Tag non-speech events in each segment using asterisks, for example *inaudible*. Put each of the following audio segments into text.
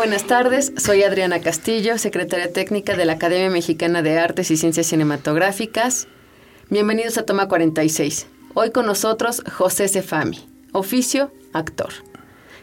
Buenas tardes. Soy Adriana Castillo, secretaria técnica de la Academia Mexicana de Artes y Ciencias Cinematográficas. Bienvenidos a Toma 46. Hoy con nosotros José Cefami, oficio, actor.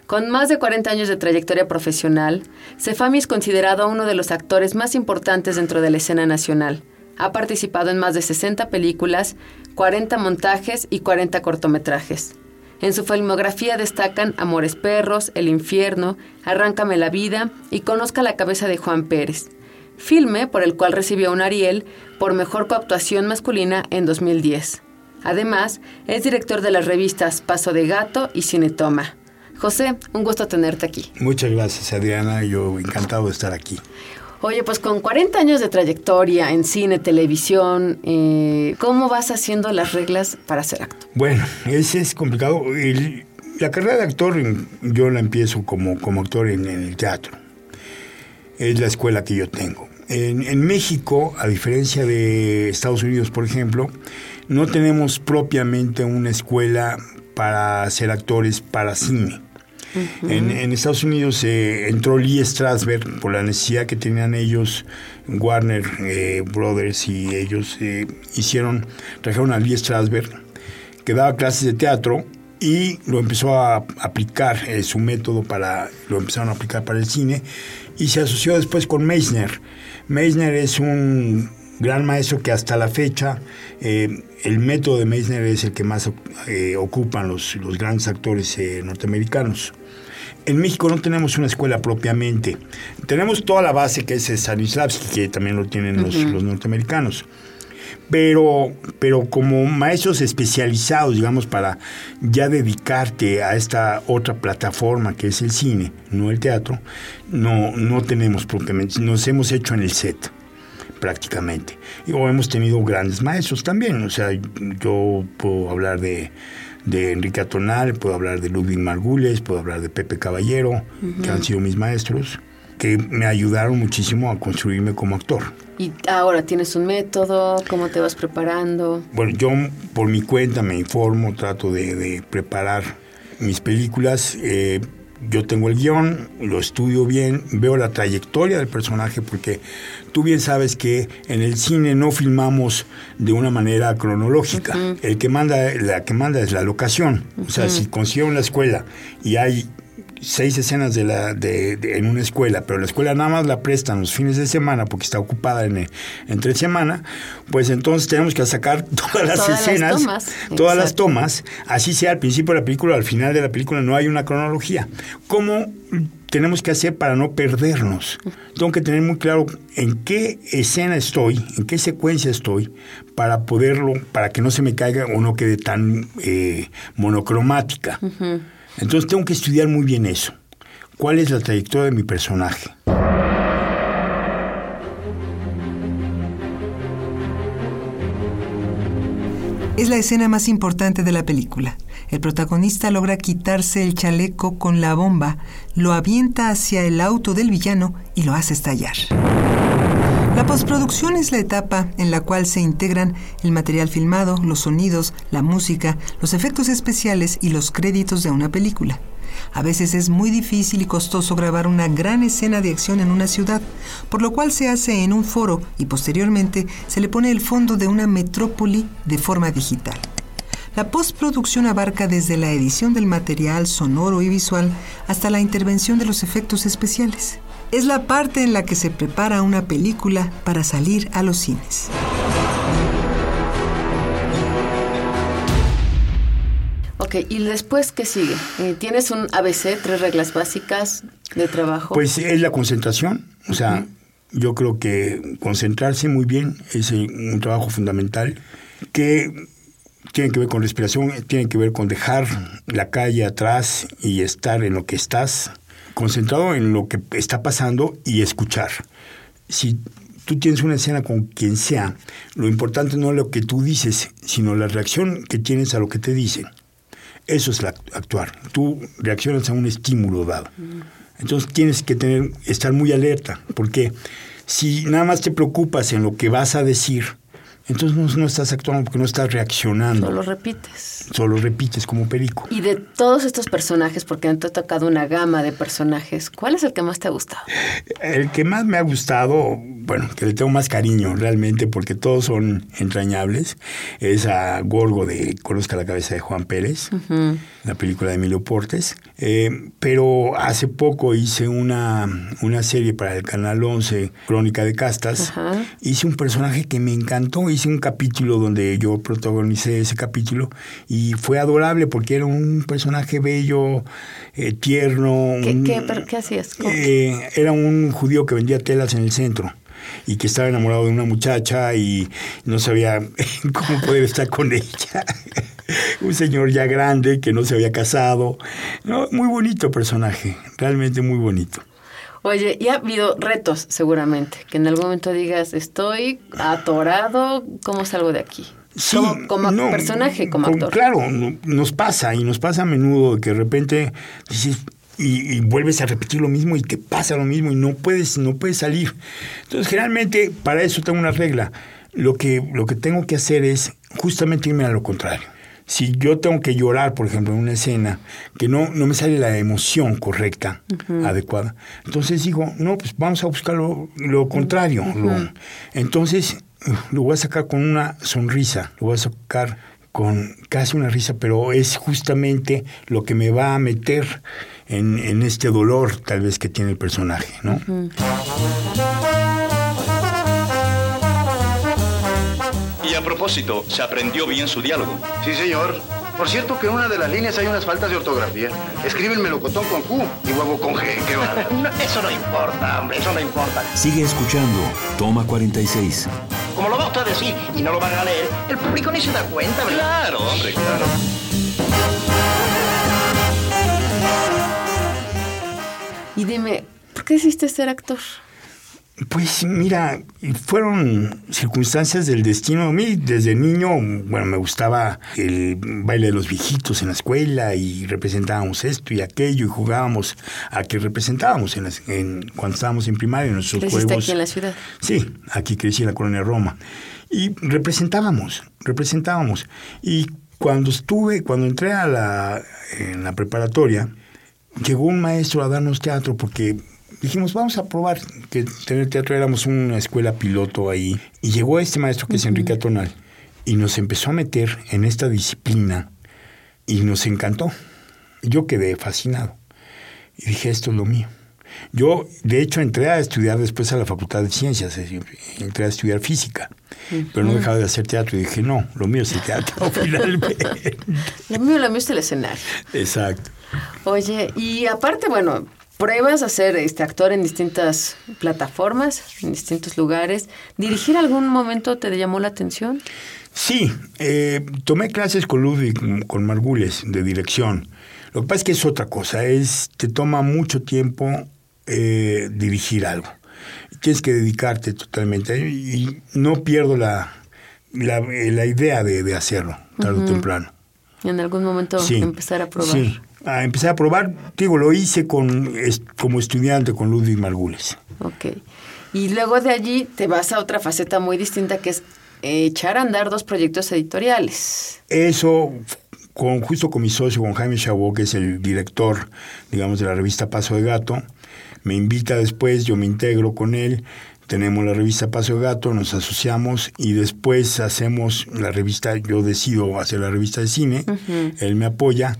Con más de 40 años de trayectoria profesional, Cefami es considerado uno de los actores más importantes dentro de la escena nacional. Ha participado en más de 60 películas, 40 montajes y 40 cortometrajes. En su filmografía destacan Amores Perros, El Infierno, Arráncame la Vida y Conozca la Cabeza de Juan Pérez, filme por el cual recibió un Ariel por Mejor Coactuación Masculina en 2010. Además, es director de las revistas Paso de Gato y Cinetoma. José, un gusto tenerte aquí. Muchas gracias, Adriana. Yo encantado de estar aquí. Oye, pues con 40 años de trayectoria en cine, televisión, eh, ¿cómo vas haciendo las reglas para ser actor? Bueno, ese es complicado. La carrera de actor yo la empiezo como, como actor en, el teatro. Es la escuela que yo tengo. En, en México, a diferencia de Estados Unidos, por ejemplo, no tenemos propiamente una escuela para ser actores para cine. En, Estados Unidos eh, entró Lee Strasberg por la necesidad que tenían ellos, Warner eh, Brothers y ellos eh, hicieron, trajeron a Lee Strasberg, que daba clases de teatro y lo empezó a aplicar, eh, su método para, lo empezaron a aplicar para el cine y se asoció después con Meisner. Meisner es un gran maestro que hasta la fecha eh, el método de Meisner es el que más eh, ocupan los, los grandes actores eh, norteamericanos. En México no tenemos una escuela propiamente. Tenemos toda la base que es Stanislavski, que también lo tienen los, los norteamericanos. Pero, pero como maestros especializados, digamos, para ya dedicarte a esta otra plataforma que es el cine, no el teatro, no, no tenemos propiamente. Nos hemos hecho en el set prácticamente. Y o hemos tenido grandes maestros también. O sea, yo puedo hablar de, de Enrique Atonal, puedo hablar de Ludwig Margules, puedo hablar de Pepe Caballero, que han sido mis maestros, que me ayudaron muchísimo a construirme como actor. Y ahora tienes un método, ¿cómo te vas preparando? Bueno, yo por mi cuenta me informo, trato de, de preparar mis películas. eh, yo tengo el guion, lo estudio bien, veo la trayectoria del personaje, porque tú bien sabes que en el cine no filmamos de una manera cronológica. El que manda, la que manda es la locación. O sea, si consigo una escuela y hay seis escenas de la, de, de- en una escuela, pero la escuela nada más la prestan los fines de semana porque está ocupada en, entre semana, pues entonces tenemos que sacar *laughs* todas las Todas las escenas, tomas, todas las tomas, así sea al principio de la película, al final de la película, no hay una cronología. ¿Cómo tenemos que hacer para no perdernos? Tengo que tener muy claro en qué escena estoy, en qué secuencia estoy, para poderlo, para que no se me caiga o no quede tan eh, monocromática. Entonces tengo que estudiar muy bien eso. ¿Cuál es la trayectoria de mi personaje? Es la escena más importante de la película. El protagonista logra quitarse el chaleco con la bomba, lo avienta hacia el auto del villano y lo hace estallar. La postproducción es la etapa en la cual se integran el material filmado, los sonidos, la música, los efectos especiales y los créditos de una película. A veces es muy difícil y costoso grabar una gran escena de acción en una ciudad, por lo cual se hace en un foro y posteriormente se le pone el fondo de una metrópoli de forma digital. La postproducción abarca desde la edición del material sonoro y visual hasta la intervención de los efectos especiales es la parte en la que se prepara una película para salir a los cines. Ok, ¿y después qué sigue? Eh, ¿Tienes un ABC, tres reglas básicas de trabajo? Pues es la concentración, o sea, yo creo que concentrarse muy bien es un trabajo fundamental que tiene que ver con respiración, tiene que ver con dejar la calle atrás y estar en lo que estás concentrado en lo que está pasando y escuchar. Si tú tienes una escena con quien sea, lo importante no es lo que tú dices, sino la reacción que tienes a lo que te dicen. Eso es la, actuar. Tú reaccionas a un estímulo dado. Entonces tienes que tener, estar muy alerta, porque si nada más te preocupas en lo que vas a decir, entonces no, no estás actuando porque no estás reaccionando. Solo repites. Solo repites como perico. Y de todos estos personajes, porque te ha tocado una gama de personajes, ¿cuál es el que más te ha gustado? El que más me ha gustado, bueno, que le tengo más cariño realmente, porque todos son entrañables, es a Gorgo de Conozca la cabeza de Juan Pérez, la película de Emilio Portes. Eh, pero hace poco hice una, una serie para el Canal 11, Crónica de Castas. Hice un personaje que me encantó, hice un capítulo donde yo protagonicé ese capítulo y fue adorable porque era un personaje bello, eh, tierno. ¿Qué, un- qué, pero qué hacías? Eh, era un judío que vendía telas en el centro y que estaba enamorado de una muchacha y no sabía *laughs* cómo poder estar con ella. *laughs* un señor ya grande que no se había casado. No, muy bonito personaje, realmente muy bonito. Oye, y ha habido retos seguramente, que en algún momento digas, estoy atorado, ¿cómo salgo de aquí? Sí, como como no, personaje, como con- actor. Claro, no- nos pasa y nos pasa a menudo que de repente dices y, y vuelves a repetir lo mismo y te pasa lo mismo y no puedes no puedes salir. Entonces, generalmente para eso tengo una regla. Lo que lo que tengo que hacer es justamente irme a lo contrario. Si yo tengo que llorar, por ejemplo, en una escena, que no, no me sale la emoción correcta, adecuada, entonces digo, no, pues vamos a buscar lo, lo contrario. lo- entonces, lo voy a sacar con una sonrisa, lo voy a sacar con casi una risa, pero es justamente lo que me va a meter en, en este dolor tal vez que tiene el personaje, ¿no? Propósito, ¿se aprendió bien su diálogo? Sí, señor. Por cierto que en una de las líneas hay unas faltas de ortografía. Escribe el melocotón con Q y huevo con G. ¿Qué va? *laughs* No, eso no importa, hombre, eso no importa. Sigue escuchando. Toma 46. Como lo va usted a decir y no lo van a leer, el público ni se da cuenta, ¿verdad? Claro, hombre, claro. Y dime, ¿por qué decidiste ser actor? Pues mira, fueron circunstancias del destino. A mí desde niño, bueno, me gustaba el baile de los viejitos en la escuela y representábamos esto y aquello y jugábamos a que representábamos en las- en- cuando estábamos en primaria en nuestros juegos. aquí en la ciudad. Sí, aquí crecí en la colonia Roma. Y representábamos, representábamos. Y cuando estuve, cuando entré a la, en la preparatoria, llegó un maestro a darnos teatro porque dijimos, vamos a probar que tener teatro. Éramos una escuela piloto ahí. Y llegó este maestro que es Enrique Atonal y nos empezó a meter en esta disciplina y nos encantó. Yo quedé fascinado y dije, esto es lo mío. Yo, de hecho, entré a estudiar después a la Facultad de Ciencias, entré a estudiar física, pero no dejaba de hacer teatro y dije, no, lo mío es el teatro, *laughs* finalmente. Lo mío, lo mío es el escenario. Exacto. Oye, y aparte, bueno, pruebas a ser este actor en distintas plataformas, en distintos lugares. ¿Dirigir algún momento te llamó la atención? Sí, eh, tomé clases con Ludwig, con Margules, de dirección. Lo que pasa es que es otra cosa, es te toma mucho tiempo eh, dirigir algo. Tienes que dedicarte totalmente y, y no pierdo la, la, la idea de, de hacerlo, tarde o temprano. En algún momento Sí, empezar a probar. Sí, a empezar a probar, digo, lo hice con, como estudiante con Ludwig Margules. Ok. Y luego de allí te vas a otra faceta muy distinta que es eh, echar a andar dos proyectos editoriales. Eso, con, justo con mi socio, con Jaime Chabot, que es el director, digamos, de la revista Paso de Gato, me invita después, yo me integro con él, tenemos la revista Paso de Gato, nos asociamos y después hacemos la revista, yo decido hacer la revista de cine, él me apoya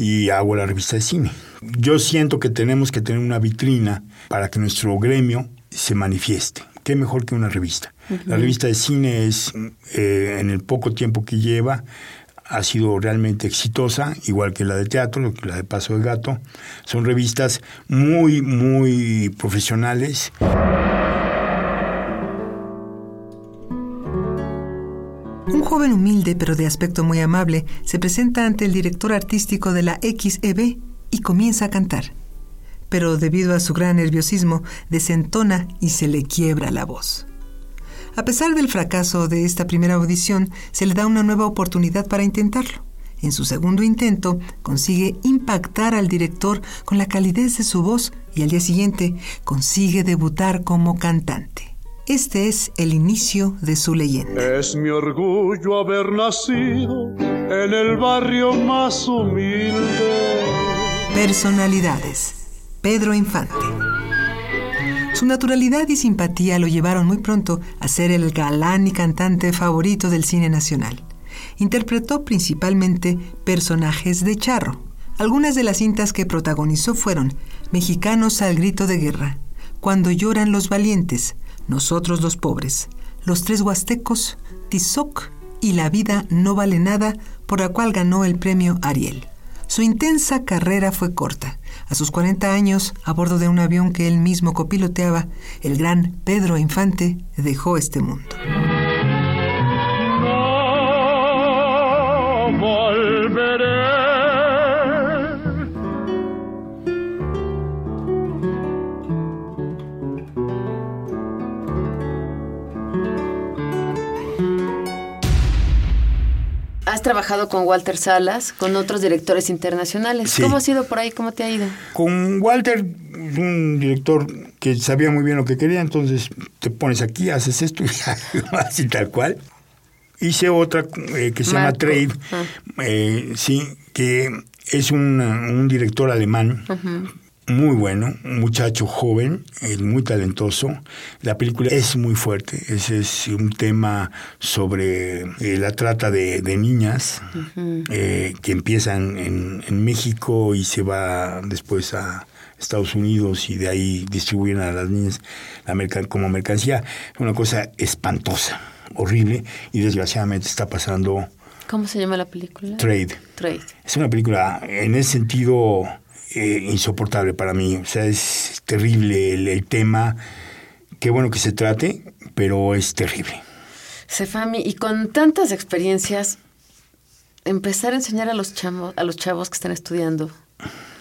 y hago la revista de cine. Yo siento que tenemos que tener una vitrina para que nuestro gremio se manifieste. ¿Qué mejor que una revista? La revista de cine es, eh, en el poco tiempo que lleva, ha sido realmente exitosa, igual que la de teatro, la de Paso de Gato. Son revistas muy, muy profesionales. Joven humilde pero de aspecto muy amable se presenta ante el director artístico de la XEB y comienza a cantar. Pero debido a su gran nerviosismo, desentona y se le quiebra la voz. A pesar del fracaso de esta primera audición, se le da una nueva oportunidad para intentarlo. En su segundo intento, consigue impactar al director con la calidez de su voz y al día siguiente consigue debutar como cantante. Este es el inicio de su leyenda. Es mi orgullo haber nacido en el barrio más humilde. Personalidades. Pedro Infante. Su naturalidad y simpatía lo llevaron muy pronto a ser el galán y cantante favorito del cine nacional. Interpretó principalmente personajes de charro. Algunas de las cintas que protagonizó fueron Mexicanos al grito de guerra, Cuando lloran los valientes, Nosotros los pobres, Los tres huastecos, Tizoc y La vida no vale nada, por la cual ganó el premio Ariel. Su intensa carrera fue corta. A sus 40 años, a bordo de un avión que él mismo copiloteaba, el gran Pedro Infante dejó este mundo. No. Has trabajado con Walter Salas, con otros directores internacionales. Sí. ¿Cómo ha sido por ahí? ¿Cómo te ha ido? Con Walter, un director que sabía muy bien lo que quería, entonces te pones aquí, haces esto y *laughs* así tal cual. Hice otra eh, que se llama. Trade, Ah. eh, sí, que es un, un director alemán muy bueno, un muchacho joven, eh, muy talentoso. La película es muy fuerte, ese es un tema sobre eh, la trata de, de niñas eh, que empiezan en, en México y se va después a Estados Unidos y de ahí distribuyen a las niñas la mercan- como mercancía. Es una cosa espantosa, horrible y desgraciadamente está pasando ¿Cómo se llama la película? Trade. Trade. Es una película en ese sentido eh, insoportable para mí. O sea, es terrible el, el tema. Qué bueno que se trate, pero es terrible. Sefami, y con tantas experiencias, empezar a enseñar a los chavos, a los chavos que están estudiando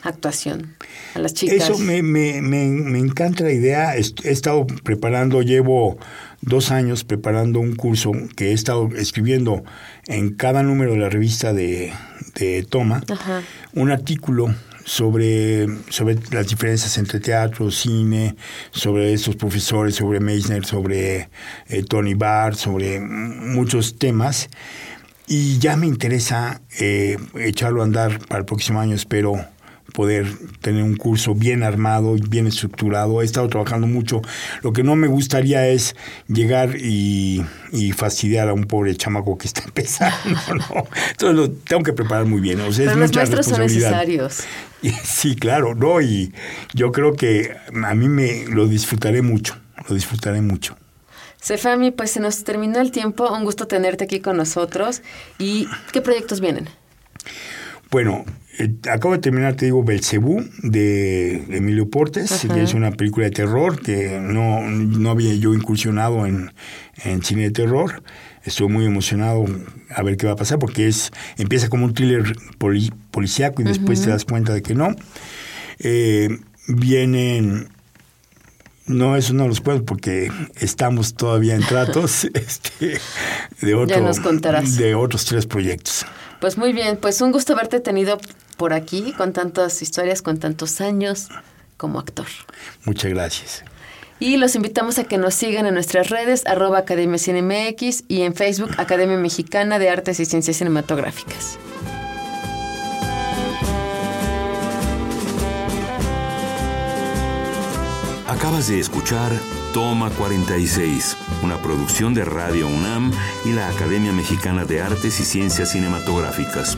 actuación, a las chicas. Eso me, me, me, me encanta la idea. He estado preparando, llevo dos años preparando un curso que he estado escribiendo en cada número de la revista de, de Toma, Ajá. un artículo sobre, sobre las diferencias entre teatro, cine, sobre estos profesores, sobre Meissner, sobre eh, Tony Barr, sobre muchos temas. Y ya me interesa eh, echarlo a andar para el próximo año, espero poder tener un curso bien armado y bien estructurado. He estado trabajando mucho. Lo que no me gustaría es llegar y, y fastidiar a un pobre chamaco que está *laughs* empezando. ¿no? Entonces lo tengo que preparar muy bien. O sea, Pero es los mucha maestros son necesarios. Y- Sí, claro, no, y yo creo que a mí me lo disfrutaré mucho, lo disfrutaré mucho. Sefami, pues se nos terminó el tiempo. Un gusto tenerte aquí con nosotros. ¿Y qué proyectos vienen? Bueno, eh, acabo de terminar, te digo, Belcebú de Emilio Portes, Ajá. que es una película de terror que no, no había yo incursionado en, en cine de terror. Estoy muy emocionado a ver qué va a pasar porque es empieza como un thriller poli- policíaco y después te das cuenta de que no. Eh, vienen no, eso no los puedo porque estamos todavía en tratos *laughs* este, de, otro, nos contarás. de otros tres proyectos. Pues muy bien, pues un gusto haberte tenido por aquí con tantas historias, con tantos años como actor. Muchas gracias. Y los invitamos a que nos sigan en nuestras redes, arroba Academia CineMX y en Facebook Academia Mexicana de Artes y Ciencias Cinematográficas. Acabas de escuchar Toma 46, una producción de Radio UNAM y la Academia Mexicana de Artes y Ciencias Cinematográficas.